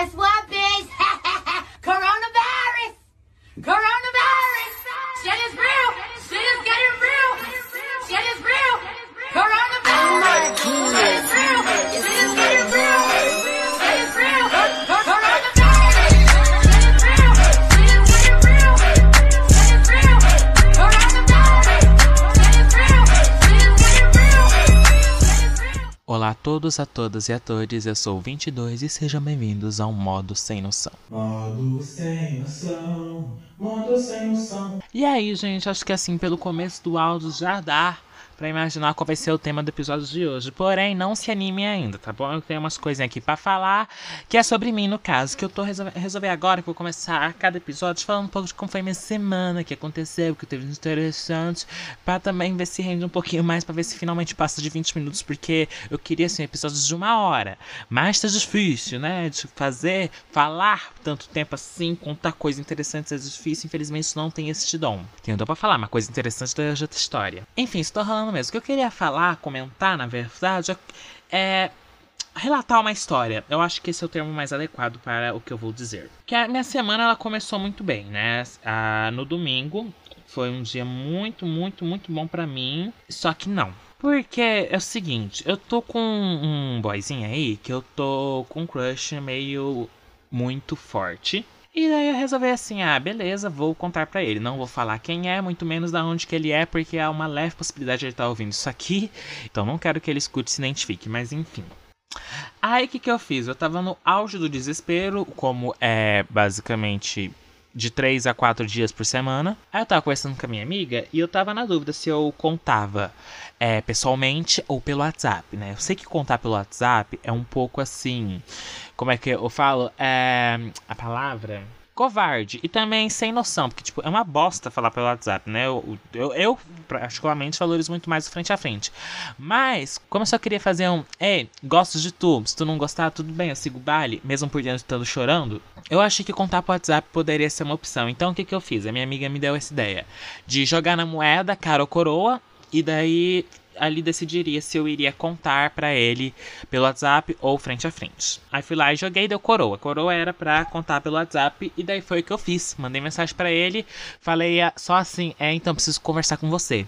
as well todos, a todas e a todos, eu sou o 22 e sejam bem-vindos ao Modo Sem Noção. Modo sem noção, modo sem noção. E aí, gente, acho que assim, pelo começo do áudio já dá pra imaginar qual vai ser o tema do episódio de hoje. Porém, não se anime ainda, tá bom? Eu tenho umas coisinhas aqui pra falar, que é sobre mim, no caso, que eu tô resolvendo resolver agora, que vou começar cada episódio falando um pouco de como foi minha semana, o que aconteceu, o que teve de interessante, pra também ver se rende um pouquinho mais, pra ver se finalmente passa de 20 minutos, porque eu queria, assim, episódios de uma hora. Mas tá difícil, né? De fazer, falar tanto tempo assim, contar coisas interessantes é difícil, infelizmente não tem esse dom. Um dom pra falar, mas coisa interessante daí é outra história. Enfim, estou rolando mesmo. O que eu queria falar, comentar, na verdade, é relatar uma história. Eu acho que esse é o termo mais adequado para o que eu vou dizer. Que a minha semana ela começou muito bem, né? Ah, no domingo foi um dia muito, muito, muito bom pra mim. Só que não. Porque é o seguinte, eu tô com um boyzinho aí que eu tô com um crush meio muito forte. E daí eu resolvi assim, ah, beleza, vou contar pra ele. Não vou falar quem é, muito menos da onde que ele é, porque há uma leve possibilidade de ele estar ouvindo isso aqui. Então não quero que ele escute e se identifique, mas enfim. Aí o que, que eu fiz? Eu tava no auge do desespero, como é basicamente de 3 a 4 dias por semana. Aí eu tava conversando com a minha amiga e eu tava na dúvida se eu contava é, pessoalmente ou pelo WhatsApp, né? Eu sei que contar pelo WhatsApp é um pouco assim. Como é que eu falo? É, a palavra covarde e também sem noção, porque tipo, é uma bosta falar pelo WhatsApp, né? Eu, eu, eu particularmente valorizo muito mais o frente a frente. Mas, como eu só queria fazer um, ei, gosto de tu, se tu não gostar, tudo bem, eu sigo o baile, mesmo por dentro estando chorando, eu achei que contar pro WhatsApp poderia ser uma opção. Então o que, que eu fiz? A minha amiga me deu essa ideia de jogar na moeda, cara ou coroa, e daí ali decidiria se eu iria contar pra ele pelo WhatsApp ou frente a frente. Aí fui lá e joguei deu coroa. Coroa era pra contar pelo WhatsApp e daí foi o que eu fiz. Mandei mensagem pra ele, falei ah, só assim, é, então preciso conversar com você.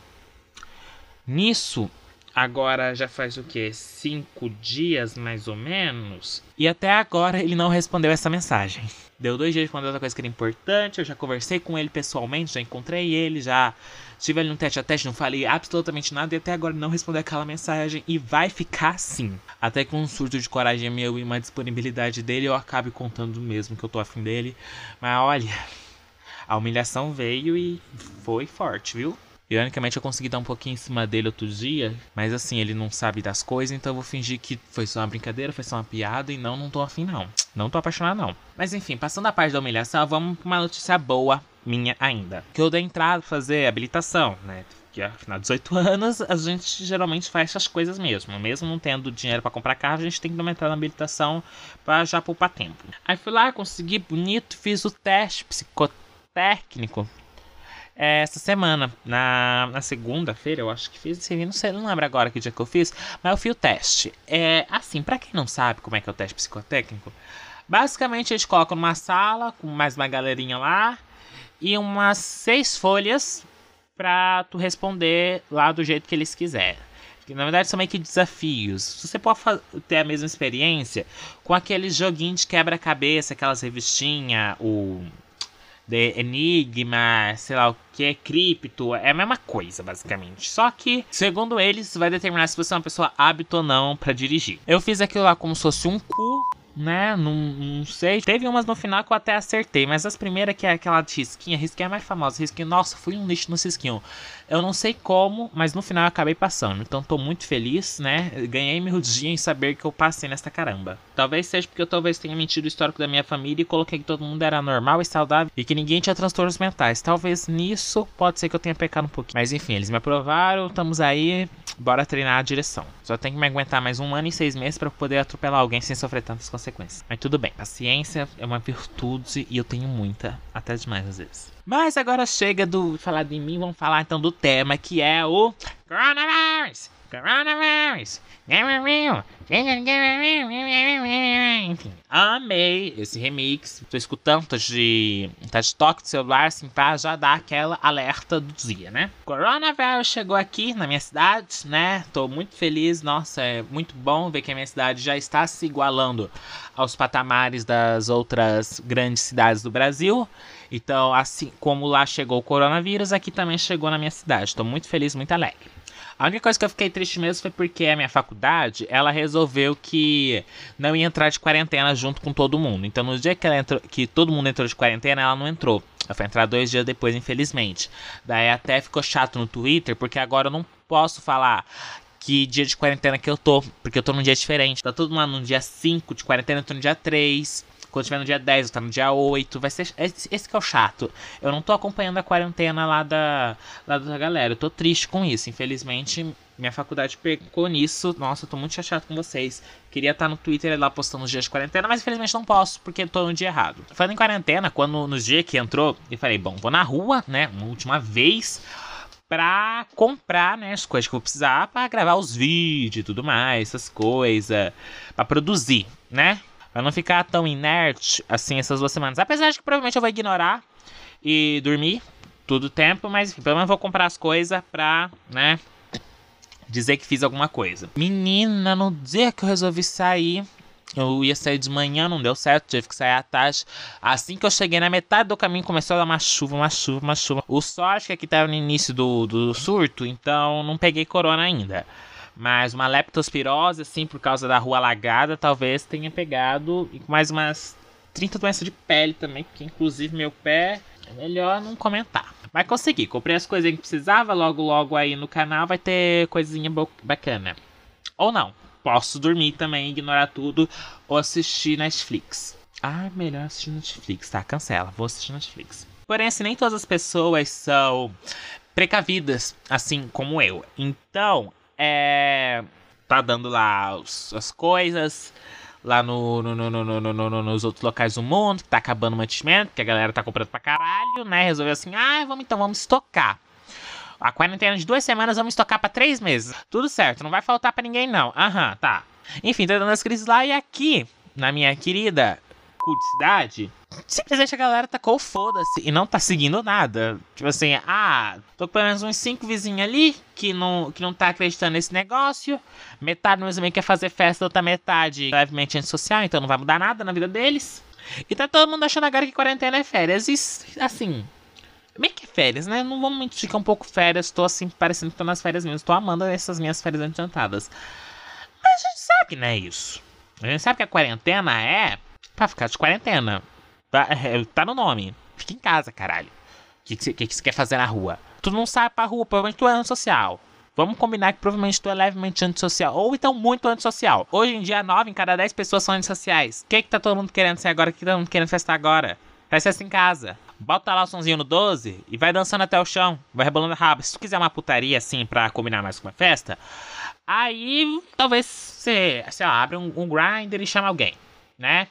Nisso, agora já faz o que? Cinco dias mais ou menos. E até agora ele não respondeu essa mensagem. Deu dois dias responder outra coisa que era importante. Eu já conversei com ele pessoalmente, já encontrei ele, já estive ali no tete a tete, não falei absolutamente nada e até agora não respondeu aquela mensagem. E vai ficar assim. Até com um surto de coragem meu e uma disponibilidade dele, eu acabe contando mesmo que eu tô afim dele. Mas olha, a humilhação veio e foi forte, viu? Ironicamente, eu consegui dar um pouquinho em cima dele outro dia, mas assim, ele não sabe das coisas, então eu vou fingir que foi só uma brincadeira, foi só uma piada e não, não tô afim não. Não tô apaixonado não. Mas enfim, passando a parte da humilhação, vamos pra uma notícia boa minha ainda. Que eu dei entrada fazer habilitação, né? Que afinal de 18 anos, a gente geralmente faz essas coisas mesmo. Mesmo não tendo dinheiro para comprar carro, a gente tem que entrada na habilitação para já poupar tempo. Aí fui lá, consegui bonito, fiz o teste psicotécnico é, essa semana, na, na segunda-feira, eu acho que fiz, não sei, não lembro agora que dia que eu fiz, mas eu fiz o teste. É, assim, para quem não sabe como é que é o teste psicotécnico, basicamente eles colocam numa sala com mais uma galerinha lá e umas seis folhas pra tu responder lá do jeito que eles quiserem. Na verdade são meio que desafios. Você pode ter a mesma experiência com aqueles joguinhos de quebra-cabeça, aquelas revistinhas, o Enigma, sei lá o que, cripto, é a mesma coisa, basicamente. Só que, segundo eles, vai determinar se você é uma pessoa hábito ou não para dirigir. Eu fiz aquilo lá como se fosse um cu né? Não, não sei. Teve umas no final que eu até acertei, mas as primeiras que é aquela de risquinha, risquinha é mais famosa. Risquinha, nossa, fui um lixo no risquinho. Eu não sei como, mas no final eu acabei passando. Então tô muito feliz, né? Ganhei meu dia em saber que eu passei nesta caramba. Talvez seja porque eu talvez tenha mentido o histórico da minha família e coloquei que todo mundo era normal e saudável e que ninguém tinha transtornos mentais. Talvez nisso pode ser que eu tenha pecado um pouquinho. Mas enfim, eles me aprovaram, estamos aí, bora treinar a direção. Só tem que me aguentar mais um ano e seis meses para poder atropelar alguém sem sofrer tantas consequências. Mas tudo bem, paciência é uma virtude e eu tenho muita, até demais às vezes. Mas agora chega do falar de mim, vamos falar então do tema que é o Coronavirus. Coronavirus. Enfim, amei esse remix. Tô escutando, tô de, tá de toque do celular, assim, pra já dar aquela alerta do dia, né? Coronavirus chegou aqui na minha cidade, né? Tô muito feliz, nossa, é muito bom ver que a minha cidade já está se igualando aos patamares das outras grandes cidades do Brasil. Então, assim como lá chegou o coronavírus, aqui também chegou na minha cidade. Tô muito feliz, muito alegre. A única coisa que eu fiquei triste mesmo foi porque a minha faculdade, ela resolveu que não ia entrar de quarentena junto com todo mundo. Então, no dia que, ela entrou, que todo mundo entrou de quarentena, ela não entrou. Ela foi entrar dois dias depois, infelizmente. Daí até ficou chato no Twitter, porque agora eu não posso falar que dia de quarentena que eu tô, porque eu tô num dia diferente. Tá todo mundo no dia 5 de quarentena, eu tô no dia 3. Quando tiver no dia 10, eu tá no dia 8. Vai ser. Esse, esse que é o chato. Eu não tô acompanhando a quarentena lá da, lá da galera. Eu tô triste com isso. Infelizmente, minha faculdade pecou nisso. Nossa, eu tô muito chateado com vocês. Queria estar no Twitter lá postando os dias de quarentena, mas infelizmente não posso, porque tô no dia errado. Falando em quarentena, quando no dia que entrou, eu falei, bom, vou na rua, né? Uma última vez pra comprar, né, as coisas que eu vou precisar pra gravar os vídeos e tudo mais, essas coisas, pra produzir, né? Pra não ficar tão inerte assim essas duas semanas. Apesar de que provavelmente eu vou ignorar e dormir todo o tempo, mas pelo menos vou comprar as coisas pra, né, dizer que fiz alguma coisa. Menina, no dia que eu resolvi sair, eu ia sair de manhã, não deu certo, tive que sair à tarde. Assim que eu cheguei na metade do caminho, começou a dar uma chuva, uma chuva, uma chuva. O sol acho que tava no início do, do surto, então não peguei corona ainda. Mas uma leptospirose, assim, por causa da rua alagada, talvez tenha pegado. E mais umas 30 doenças de pele também, que inclusive meu pé é melhor não comentar. Mas consegui, comprei as coisas que precisava, logo logo aí no canal vai ter coisinha bacana. Ou não, posso dormir também, ignorar tudo, ou assistir Netflix. Ah, melhor assistir Netflix, tá? Cancela, vou assistir Netflix. Porém, assim, nem todas as pessoas são precavidas, assim como eu. Então, é. Tá dando lá os, as coisas. Lá no, no, no, no, no, no, nos outros locais do mundo, que tá acabando o mantimento, que a galera tá comprando pra caralho, né? Resolveu assim, ah, vamos então, vamos estocar. A quarentena de duas semanas, vamos estocar pra três meses. Tudo certo, não vai faltar pra ninguém, não. Aham, tá. Enfim, tá dando as crises lá e aqui, na minha querida cidade, simplesmente a galera tacou foda-se e não tá seguindo nada. Tipo assim, ah, tô com pelo menos uns cinco vizinhos ali que não, que não tá acreditando nesse negócio. Metade mesmo também quer fazer festa, outra metade levemente antissocial, então não vai mudar nada na vida deles. E tá todo mundo achando agora que quarentena é férias. E assim, Meio que é férias, né? Não vamos mentir que é um pouco férias. Tô assim, parecendo que tô nas férias mesmo. Tô amando essas minhas férias adiantadas. Mas a gente sabe que não é isso. A gente sabe que a quarentena é pra ficar de quarentena. Tá, é, tá no nome. Fica em casa, caralho. O que, que, que você quer fazer na rua? Tu não sai pra rua, provavelmente tu é antissocial. Vamos combinar que provavelmente tu é levemente antissocial. Ou então muito antissocial. Hoje em dia, 9 em cada 10 pessoas são antissociais. O que, que tá todo mundo querendo ser agora? O que tá todo mundo querendo festar agora? Festa em casa. Bota lá o sonzinho no 12 e vai dançando até o chão. Vai rebolando a rabo. Se tu quiser uma putaria assim pra combinar mais com uma festa, aí talvez você, sei lá, abre um, um grinder e chama alguém, né?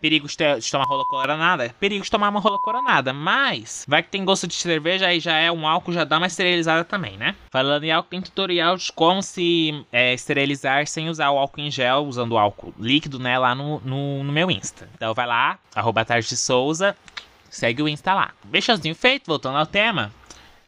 Perigo de, tomar rola coronada? Perigo de tomar uma rola coronada. Mas, vai que tem gosto de cerveja, aí já é um álcool, já dá uma esterilizada também, né? Falando em álcool, tem tutorial de como se é, esterilizar sem usar o álcool em gel, usando o álcool líquido, né? Lá no, no, no meu Insta. Então vai lá, arroba Tarde de Souza, segue o Insta lá. Beijãozinho feito, voltando ao tema.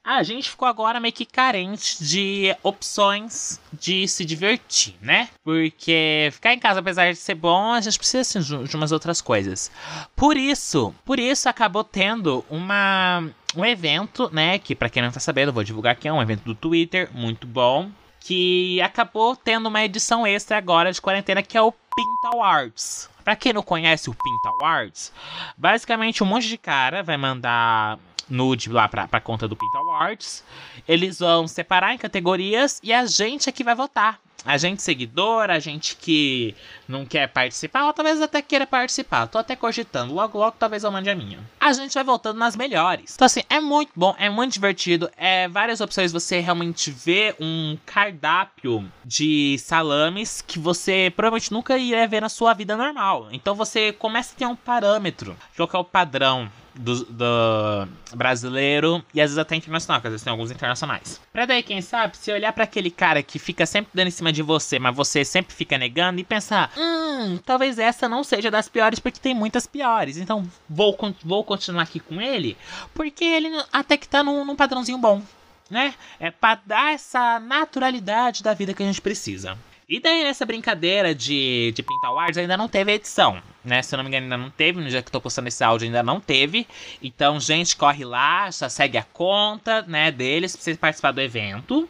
A gente ficou agora meio que carente de opções de se divertir, né? Porque ficar em casa, apesar de ser bom, a gente precisa assim, de umas outras coisas. Por isso, por isso acabou tendo uma um evento, né? Que para quem não tá sabendo, eu vou divulgar aqui, é um evento do Twitter, muito bom. Que acabou tendo uma edição extra agora de quarentena, que é o Pinta Awards. Pra quem não conhece o Pinta Awards, basicamente um monte de cara vai mandar nude lá pra, pra conta do Pinta Awards. Eles vão separar em categorias e a gente é que vai votar. A gente seguidor, a gente que não quer participar, ou talvez até queira participar. Tô até cogitando. Logo, logo, talvez eu mande a minha. A gente vai voltando nas melhores. Então, assim, é muito bom, é muito divertido. É várias opções. Você realmente vê um cardápio de salames que você provavelmente nunca iria ver na sua vida normal. Então, você começa a ter um parâmetro. Qual é o padrão do, do brasileiro e às vezes até internacional, porque às vezes tem alguns internacionais. Pra daí, quem sabe, se olhar para aquele cara que fica sempre dando em cima de você, mas você sempre fica negando e pensar, hum, talvez essa não seja das piores porque tem muitas piores. Então vou, vou continuar aqui com ele porque ele até que tá num, num padrãozinho bom. Né? É pra dar essa naturalidade da vida que a gente precisa. E daí, nessa brincadeira de, de Pinta Awards, ainda não teve edição, né? Se eu não me engano, ainda não teve. No dia que eu tô postando esse áudio, ainda não teve. Então, gente, corre lá, já segue a conta, né, deles pra você participar do evento.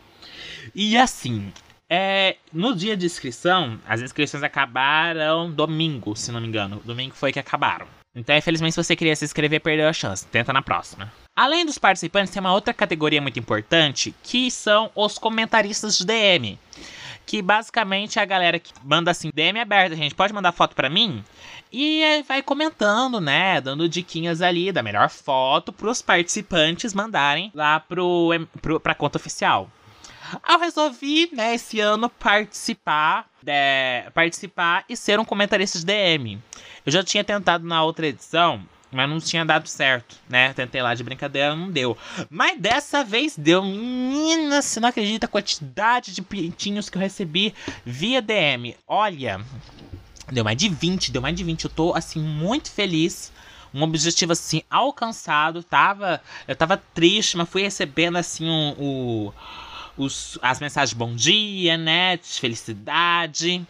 E assim, é, no dia de inscrição, as inscrições acabaram domingo, se não me engano. Domingo foi que acabaram. Então, infelizmente, se você queria se inscrever, perdeu a chance. Tenta na próxima. Além dos participantes, tem uma outra categoria muito importante, que são os comentaristas de DM que basicamente é a galera que manda assim, DM aberta, gente, pode mandar foto para mim? E vai comentando, né, dando diquinhas ali da melhor foto pros participantes mandarem lá pro, pro, pra conta oficial. Eu resolvi, né, esse ano participar, de, participar e ser um comentarista de DM. Eu já tinha tentado na outra edição mas não tinha dado certo, né? Tentei lá de brincadeira, não deu. Mas dessa vez deu. Menina, você não acredita a quantidade de pintinhos que eu recebi via DM. Olha, deu mais de 20, deu mais de 20. Eu tô, assim, muito feliz um objetivo assim alcançado. Tava, eu tava triste, mas fui recebendo assim o, um, os, as mensagens bom dia, né? De felicidade.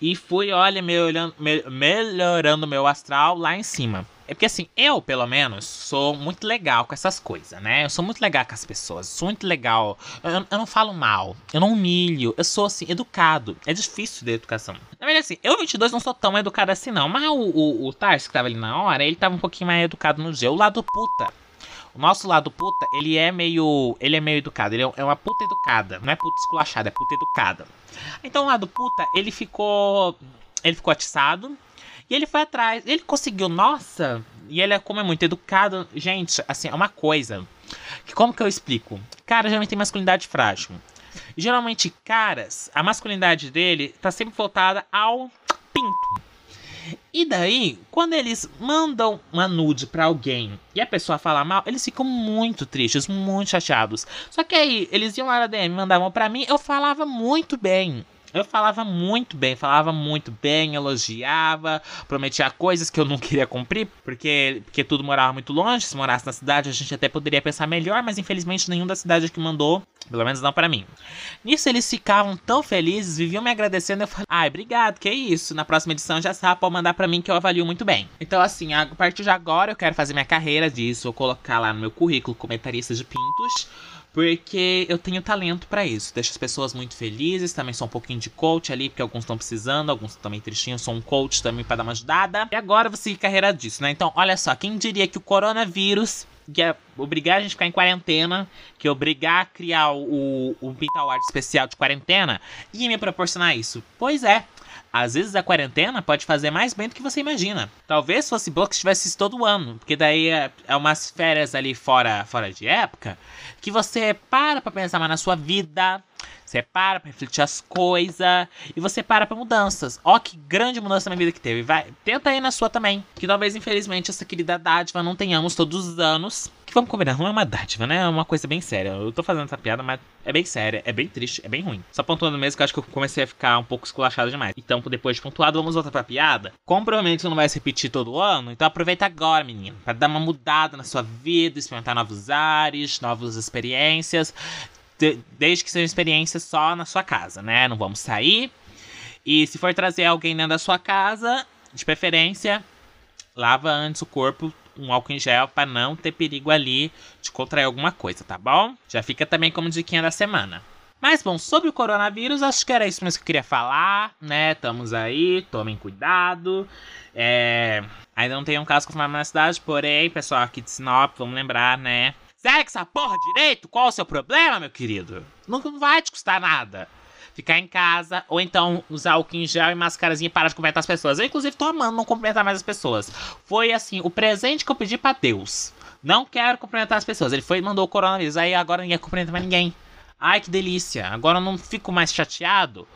E fui, olha, melhorando, melhorando meu astral lá em cima. É porque assim, eu, pelo menos, sou muito legal com essas coisas, né? Eu sou muito legal com as pessoas, sou muito legal. Eu, eu não falo mal, eu não humilho, eu sou assim, educado. É difícil de educação. Na verdade, assim, eu, 22, não sou tão educado assim, não. Mas o, o, o Tarso, que tava ali na hora, ele tava um pouquinho mais educado no dia. O lado puta. O nosso lado puta, ele é meio. Ele é meio educado. Ele é uma puta educada. Não é puta esculachada, é puta educada. Então o lado puta, ele ficou. Ele ficou atiçado e ele foi atrás. Ele conseguiu, nossa. E ele, é, como é muito educado, gente, assim, é uma coisa. Que como que eu explico? Cara geralmente tem masculinidade frágil. Geralmente, caras, a masculinidade dele tá sempre voltada ao pinto. E daí, quando eles mandam uma nude para alguém e a pessoa fala mal, eles ficam muito tristes, muito chateados. Só que aí, eles iam lá na DM, mandavam para mim, eu falava muito bem. Eu falava muito bem, falava muito bem, elogiava, prometia coisas que eu não queria cumprir, porque, porque tudo morava muito longe. Se morasse na cidade, a gente até poderia pensar melhor, mas infelizmente nenhum da cidade que mandou, pelo menos não para mim. Nisso eles ficavam tão felizes, viviam me agradecendo. Eu falei, ai, obrigado, que isso. Na próxima edição já sabe, pode mandar para mim que eu avalio muito bem. Então, assim, a partir de agora eu quero fazer minha carreira disso, colocar lá no meu currículo comentarista de pintos porque eu tenho talento para isso. Deixa as pessoas muito felizes. Também sou um pouquinho de coach ali, porque alguns estão precisando, alguns também tristinhos. Sou um coach também para dar uma ajudada. E agora você carreira disso, né? Então, olha só, quem diria que o coronavírus que é obrigar a gente a ficar em quarentena, que é obrigar a criar o, o Pinta Award especial de quarentena, ia me proporcionar isso. Pois é, às vezes a quarentena pode fazer mais bem do que você imagina. Talvez fosse bom que estivesse isso todo ano, porque daí é, é umas férias ali fora, fora de época que você para pra pensar mais na sua vida, você para pra refletir as coisas e você para pra mudanças. Ó, que grande mudança na minha vida que teve. Vai, tenta aí na sua também. Que talvez, infelizmente, essa querida dádiva não tenhamos todos os anos. Vamos combinar, não é uma dádiva, né? É uma coisa bem séria. Eu tô fazendo essa piada, mas é bem séria, é bem triste, é bem ruim. Só pontuando mesmo que eu acho que eu comecei a ficar um pouco esculachado demais. Então, depois de pontuado, vamos voltar pra piada. Como provavelmente não vai se repetir todo ano, então aproveita agora, menino, para dar uma mudada na sua vida, experimentar novos ares, novas experiências de, desde que seja experiência só na sua casa, né? Não vamos sair. E se for trazer alguém dentro da sua casa, de preferência, lava antes o corpo um álcool em gel para não ter perigo ali de contrair alguma coisa, tá bom? Já fica também como diquinha da semana. Mas bom, sobre o coronavírus, acho que era isso mesmo que eu queria falar, né? Estamos aí, tomem cuidado. É... Ainda não tem um caso confirmado na cidade, porém, pessoal aqui de Sinop, vamos lembrar, né? Segue essa porra direito? Qual o seu problema, meu querido? Não, vai te custar nada. Ficar em casa, ou então usar álcool em gel e mascarazinha e parar de cumprimentar as pessoas. Eu, inclusive, tô amando não cumprimentar mais as pessoas. Foi assim, o presente que eu pedi pra Deus. Não quero cumprimentar as pessoas. Ele foi e mandou o coronavírus. Aí agora ninguém cumprimenta mais ninguém. Ai, que delícia. Agora eu não fico mais chateado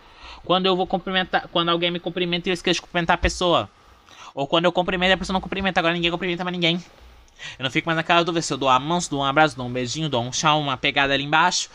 quando eu vou cumprimentar. Quando alguém me cumprimenta e eu esqueço de cumprimentar a pessoa. Ou quando eu cumprimento e a pessoa não cumprimenta. Agora ninguém cumprimenta mais ninguém. Eu não fico mais naquela dúvida se eu dou a mão, se dou um abraço, dou um beijinho, dou um chá, uma pegada ali embaixo.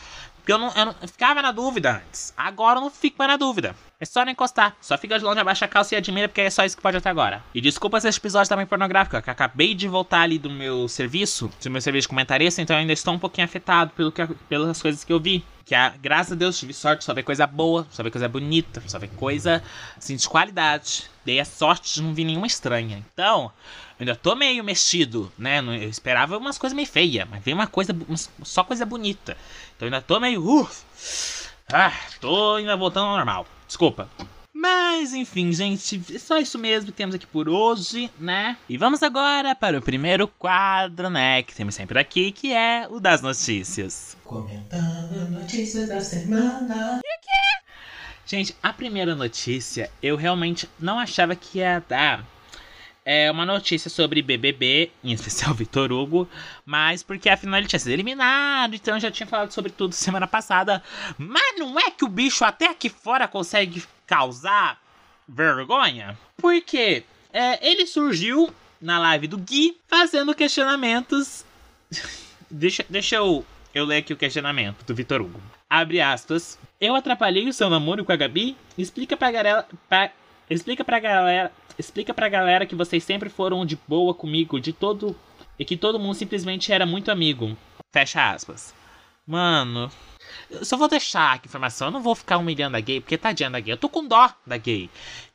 Porque eu não, eu não ficava na dúvida antes. Agora eu não fico mais na dúvida. É só não encostar. Só fica de longe, abaixa a calça e admira, porque é só isso que pode até agora. E desculpa se esse episódio tá meio pornográfico, que acabei de voltar ali do meu serviço, do meu serviço de comentarista, então eu ainda estou um pouquinho afetado pelo que, pelas coisas que eu vi. Que a, graças a Deus tive sorte, só ver coisa boa, só ver coisa bonita, só ver coisa assim de qualidade. Dei a sorte de não vir nenhuma estranha. Então, eu ainda tô meio mexido, né? Eu esperava umas coisas meio feias, mas veio uma coisa, só coisa bonita. Então eu ainda tô meio. Uh, ah, tô ainda voltando ao normal. Desculpa. Mas enfim, gente, é só isso mesmo que temos aqui por hoje, né? E vamos agora para o primeiro quadro, né? Que temos sempre aqui, que é o das notícias. Comentando notícias da semana. Gente, a primeira notícia eu realmente não achava que ia dar é uma notícia sobre BBB, em especial Vitor Hugo, mas porque afinal ele tinha sido eliminado, então eu já tinha falado sobre tudo semana passada. Mas não é que o bicho até aqui fora consegue causar vergonha? Porque é, ele surgiu na live do Gui fazendo questionamentos. deixa, deixa eu, eu ler aqui o questionamento do Vitor Hugo. Abre aspas. Eu atrapalhei o seu namoro com a Gabi? Explica pra galera. Pra, explica pra galera explica pra galera que vocês sempre foram de boa comigo, de todo. E que todo mundo simplesmente era muito amigo. Fecha aspas. Mano. Eu só vou deixar aqui informação. Eu não vou ficar humilhando a gay, porque tadinha da gay. Eu tô com dó da gay.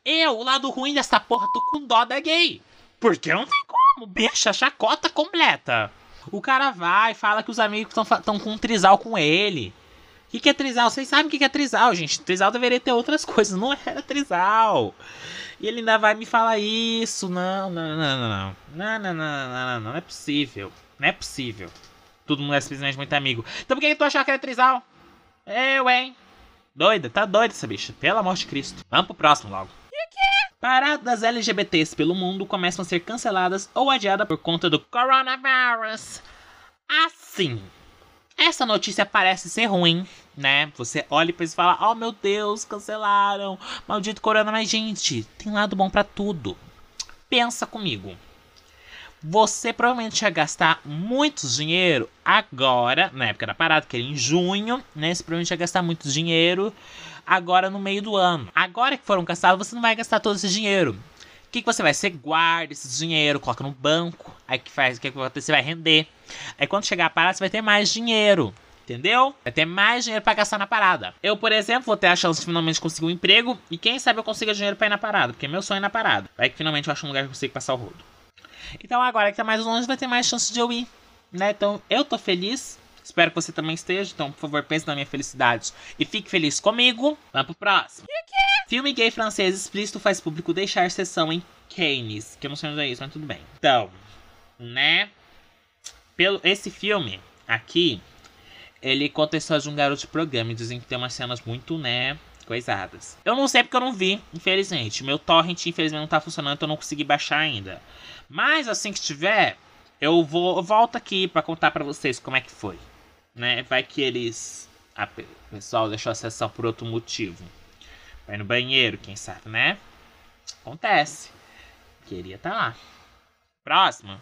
Eu, o lado ruim dessa porra, tô com dó da gay. Porque não tem como. Bicha, chacota completa. O cara vai, fala que os amigos estão com um trisal com ele. O que, que é trisal? Vocês sabem o que, que é trisal, gente. Trisal deveria ter outras coisas. Não era trisal. E ele ainda vai me falar isso. Não, não, não, não, não. Não, não, não, não, não, não. é possível. Não é possível. Todo mundo é simplesmente muito amigo. Então por que, tu achou que era trisal? Eu, hein? Doida, tá doida essa bicha. Pelo amor de Cristo. Vamos pro próximo logo. Paradas LGBTs pelo mundo começam a ser canceladas ou adiadas por conta do coronavírus. Assim, essa notícia parece ser ruim, né? Você olha e pensa e fala: Oh meu Deus, cancelaram, maldito corona. Mas, gente, tem lado bom para tudo. Pensa comigo. Você provavelmente ia gastar muito dinheiro agora, na época da parada, que era em junho, né? Você provavelmente ia gastar muito dinheiro agora no meio do ano. Agora que foram cancelados, você não vai gastar todo esse dinheiro. O que, que você vai? Você guarda esse dinheiro, coloca no banco. Aí que faz? O que, que você vai render? Aí quando chegar a parada, você vai ter mais dinheiro. Entendeu? Vai ter mais dinheiro para gastar na parada. Eu, por exemplo, vou ter a chance de finalmente conseguir um emprego. E quem sabe eu consiga dinheiro pra ir na parada. Porque meu sonho é na parada. Vai que finalmente eu acho um lugar que eu consigo passar o rodo. Então agora que tá mais longe, vai ter mais chance de eu ir. Né? Então eu tô feliz. Espero que você também esteja. Então, por favor, pense na minha felicidade e fique feliz comigo. Vamos pro próximo. Filme gay francês explícito faz público deixar sessão em Cannes. Que eu não sei onde é isso, mas tudo bem. Então, né? Pelo, esse filme aqui, ele conta a história de um garoto de programa e dizem que tem umas cenas muito, né? Coisadas. Eu não sei porque eu não vi, infelizmente. Meu torrent, infelizmente, não tá funcionando, então eu não consegui baixar ainda. Mas assim que tiver, eu vou eu volto aqui para contar para vocês como é que foi. Né? Vai que eles. O pessoal deixou a sessão por outro motivo. Vai no banheiro, quem sabe, né? Acontece. Queria estar tá lá. Próximo.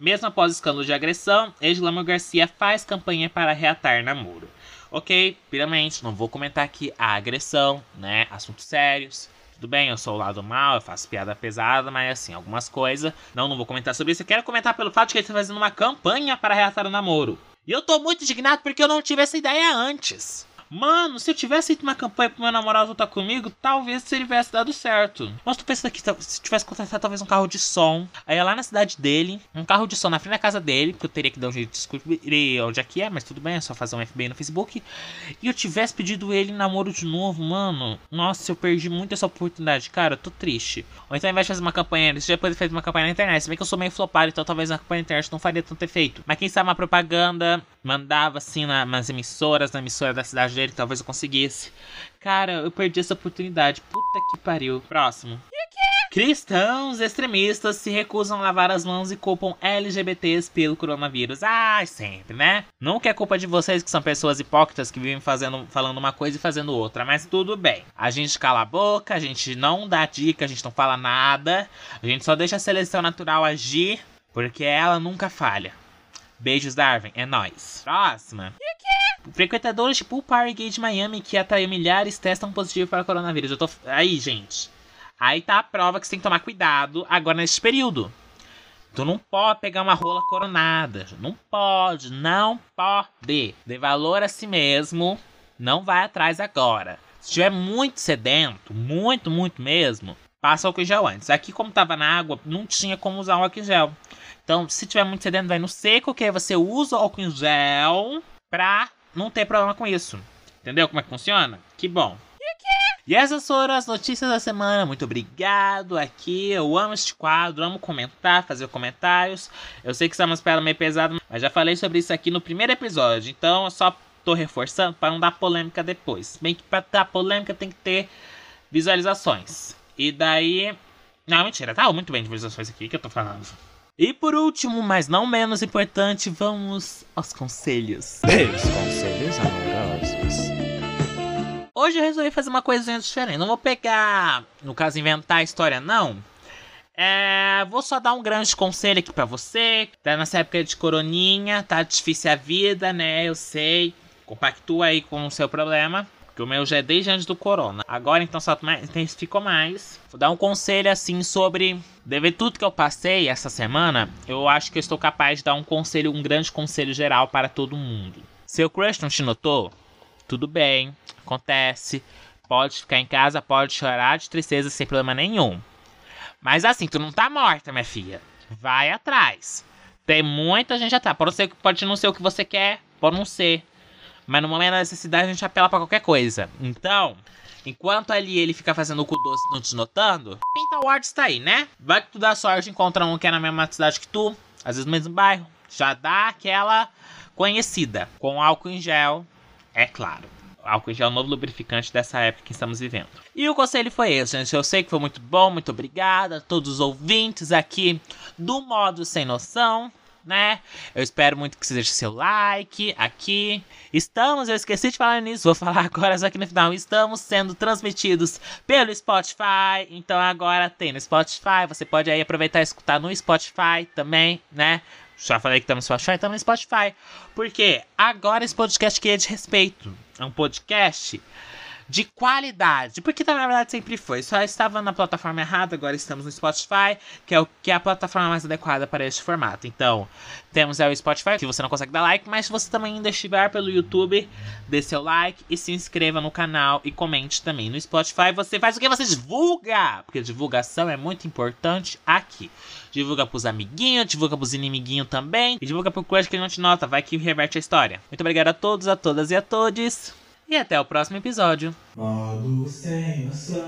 Mesmo após o escândalo de agressão, Edilama Garcia faz campanha para reatar namoro. Ok, primeiramente, não vou comentar aqui a agressão, né? Assuntos sérios. Tudo bem, eu sou o lado mal, eu faço piada pesada, mas assim, algumas coisas. Não, não vou comentar sobre isso. Eu quero comentar pelo fato de que ele está fazendo uma campanha para reatar o namoro. E eu tô muito indignado porque eu não tive essa ideia antes. Mano, se eu tivesse feito uma campanha pro meu namorado voltar comigo, talvez ele tivesse dado certo. Mas tu pensa que se tivesse contratado talvez um carro de som, aí é lá na cidade dele, um carro de som na frente da casa dele, porque eu teria que dar um jeito de descobrir onde é que é, mas tudo bem, é só fazer um FBI no Facebook. E eu tivesse pedido ele namoro de novo, mano. Nossa, eu perdi muito essa oportunidade, cara, eu tô triste. Ou então ao invés de fazer uma campanha, ele já pode fazer uma campanha na internet. Se bem que eu sou meio flopado, então talvez a campanha na internet não faria tanto efeito. Mas quem sabe uma propaganda, mandava assim na, nas emissoras, na emissora da cidade dele dele, talvez eu conseguisse. Cara, eu perdi essa oportunidade. Puta que pariu. Próximo. Cristãos extremistas se recusam a lavar as mãos e culpam LGBTs pelo coronavírus. Ai, sempre, né? Nunca é culpa de vocês que são pessoas hipócritas que vivem fazendo, falando uma coisa e fazendo outra, mas tudo bem. A gente cala a boca, a gente não dá dica, a gente não fala nada, a gente só deixa a seleção natural agir Porque ela nunca falha. Beijos, Darwin. É nóis. Próxima. Frequentadores de Pool Party Miami que atraiu milhares testam positivo para coronavírus. Eu tô. Aí, gente. Aí tá a prova que você tem que tomar cuidado agora nesse período. Tu não pode pegar uma rola coronada. Não pode, não pode. Dê valor a si mesmo. Não vai atrás agora. Se estiver muito sedento, muito, muito mesmo, passa álcool em gel antes. Aqui, como tava na água, não tinha como usar o álcool em gel. Então, se tiver muito sedento, vai no seco, que aí você usa o álcool em gel pra não ter problema com isso. Entendeu como é que funciona? Que bom. E essas foram as notícias da semana. Muito obrigado aqui. Eu amo este quadro, amo comentar, fazer comentários. Eu sei que isso é uma espera meio pesada, mas já falei sobre isso aqui no primeiro episódio. Então eu só tô reforçando para não dar polêmica depois. Bem que pra dar polêmica tem que ter visualizações. E daí. Não, mentira, tá muito bem de visualizações aqui que eu tô falando. E por último, mas não menos importante, vamos aos conselhos. Meus conselhos amorosos. Hoje eu resolvi fazer uma coisinha diferente. Não vou pegar, no caso, inventar a história, não. É, vou só dar um grande conselho aqui pra você. Tá nessa época de coroninha, tá difícil a vida, né? Eu sei. Compactua aí com o seu problema. Porque o meu já é desde antes do corona. Agora então só intensificou mais. Vou dar um conselho assim sobre. Devido tudo que eu passei essa semana, eu acho que eu estou capaz de dar um conselho, um grande conselho geral para todo mundo. Seu crush não te notou? Tudo bem, acontece. Pode ficar em casa, pode chorar de tristeza sem problema nenhum. Mas assim, tu não tá morta, minha filha. Vai atrás. Tem muita gente atrás. Pode, ser, pode não ser o que você quer, pode não ser. Mas no momento da necessidade a gente apela pra qualquer coisa. Então, enquanto ali ele fica fazendo o cu doce não te notando, Pinta Awards tá aí, né? Vai que tu dá sorte encontrar um que é na mesma cidade que tu, às vezes no mesmo bairro. Já dá aquela conhecida. Com álcool em gel, é claro. Álcool em gel é novo lubrificante dessa época que estamos vivendo. E o conselho foi esse, gente. Eu sei que foi muito bom, muito obrigada a todos os ouvintes aqui do modo sem noção né? Eu espero muito que você deixe seu like aqui. Estamos, eu esqueci de falar nisso, vou falar agora só aqui no final. Estamos sendo transmitidos pelo Spotify, então agora tem no Spotify. Você pode aí aproveitar e escutar no Spotify também, né? Já falei que estamos no Spotify, estamos no Spotify. Porque agora esse podcast aqui é de respeito. É um podcast de qualidade. Porque na verdade sempre foi. Só estava na plataforma errada, agora estamos no Spotify, que é, o, que é a plataforma mais adequada para este formato. Então, temos é o Spotify, que você não consegue dar like, mas se você também ainda estiver pelo YouTube, dê seu like e se inscreva no canal e comente também. No Spotify você faz o que? Você divulga! Porque divulgação é muito importante aqui. Divulga pros amiguinhos, divulga pros inimiguinhos também. E divulga pro crush que ele não te nota, vai que reverte a história. Muito obrigado a todos, a todas e a todos. E até o próximo episódio. Modo sem modo sem.